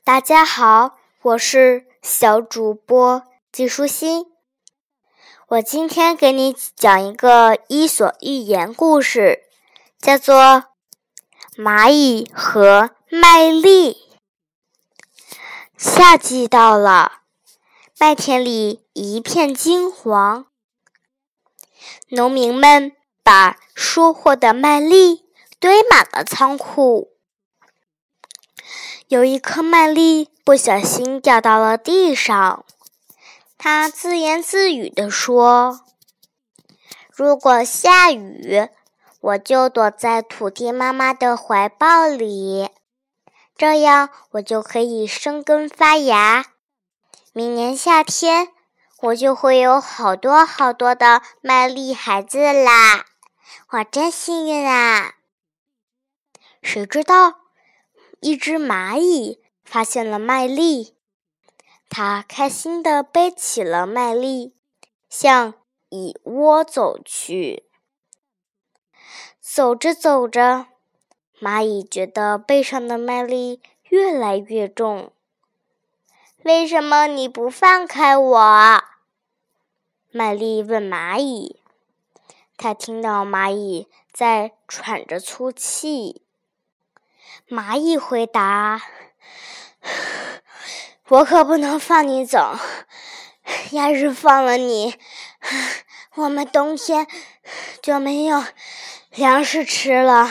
大家好，我是小主播季舒心。我今天给你讲一个伊索寓言故事，叫做《蚂蚁和麦粒》。夏季到了，麦田里一片金黄，农民们把收获的麦粒堆满了仓库。有一颗麦粒不小心掉到了地上，他自言自语地说：“如果下雨，我就躲在土地妈妈的怀抱里，这样我就可以生根发芽。明年夏天，我就会有好多好多的麦粒孩子啦！我真幸运啊！”谁知道？一只蚂蚁发现了麦粒，它开心地背起了麦粒，向蚁窝走去。走着走着，蚂蚁觉得背上的麦粒越来越重。为什么你不放开我？麦粒问蚂蚁。它听到蚂蚁在喘着粗气。蚂蚁回答：“ 我可不能放你走，要是放了你，我们冬天就没有粮食吃了。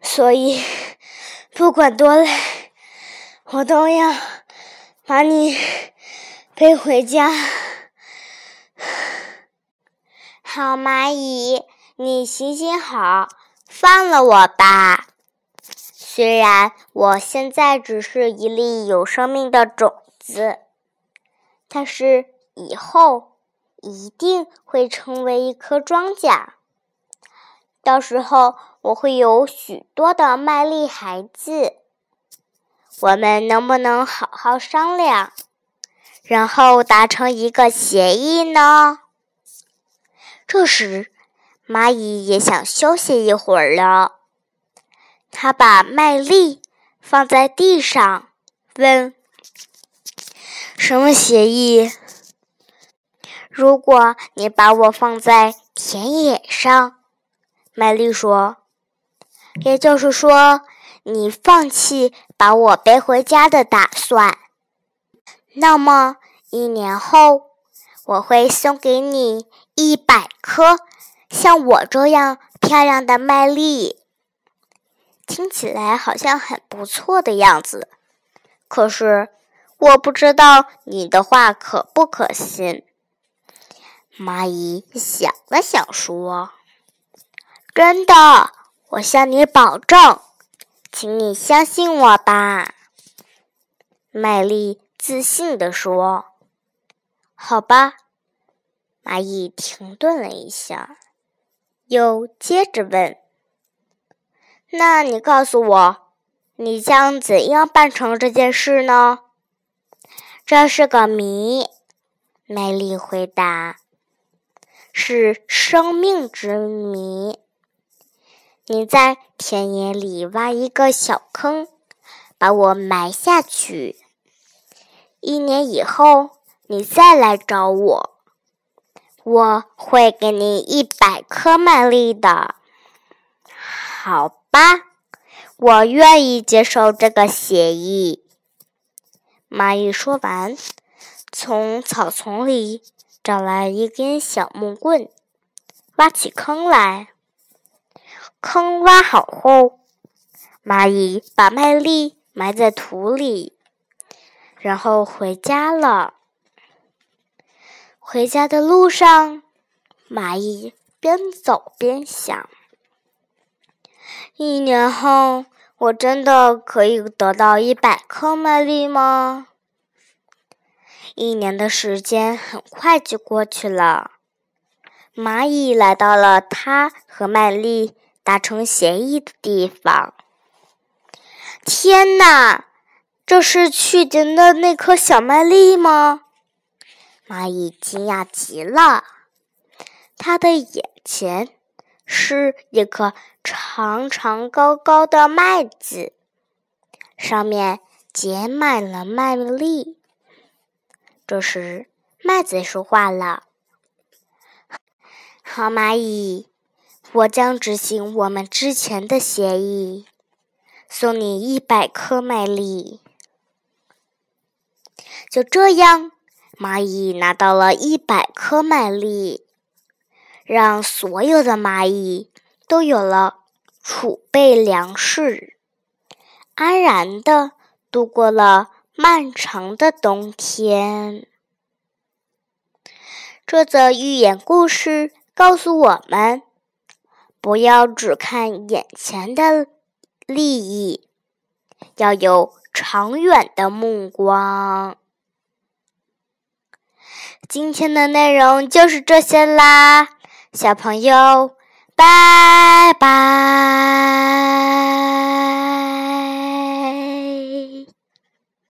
所以，不管多累，我都要把你 背回家。”好，蚂蚁，你行行好。放了我吧！虽然我现在只是一粒有生命的种子，但是以后一定会成为一颗庄稼。到时候我会有许多的麦粒孩子。我们能不能好好商量，然后达成一个协议呢？这时。蚂蚁也想休息一会儿了，它把麦粒放在地上，问：“什么协议？如果你把我放在田野上，麦粒说，也就是说，你放弃把我背回家的打算，那么一年后，我会送给你一百颗。”像我这样漂亮的麦粒，听起来好像很不错的样子。可是我不知道你的话可不可信。蚂蚁想了想说：“真的，我向你保证，请你相信我吧。”麦粒自信地说：“好吧。”蚂蚁停顿了一下。又接着问：“那你告诉我，你将怎样办成这件事呢？”这是个谜，美丽回答：“是生命之谜。你在田野里挖一个小坑，把我埋下去。一年以后，你再来找我。”我会给你一百颗麦粒的，好吧？我愿意接受这个协议。蚂蚁说完，从草丛里找来一根小木棍，挖起坑来。坑挖好后，蚂蚁把麦粒埋在土里，然后回家了。回家的路上，蚂蚁边走边想：一年后，我真的可以得到一百颗麦粒吗？一年的时间很快就过去了，蚂蚁来到了它和麦粒达成协议的地方。天哪，这是去年的那颗小麦粒吗？蚂蚁惊讶极了，它的眼前是一颗长长高高的麦子，上面结满了麦粒。这时，麦子说话了：“好蚂蚁，我将执行我们之前的协议，送你一百颗麦粒。”就这样，蚂蚁拿到了一百颗麦粒，让所有的蚂蚁都有了储备粮食，安然的度过了漫长的冬天。这则寓言故事告诉我们：不要只看眼前的利益，要有长远的目光。今天的内容就是这些啦，小朋友，拜拜。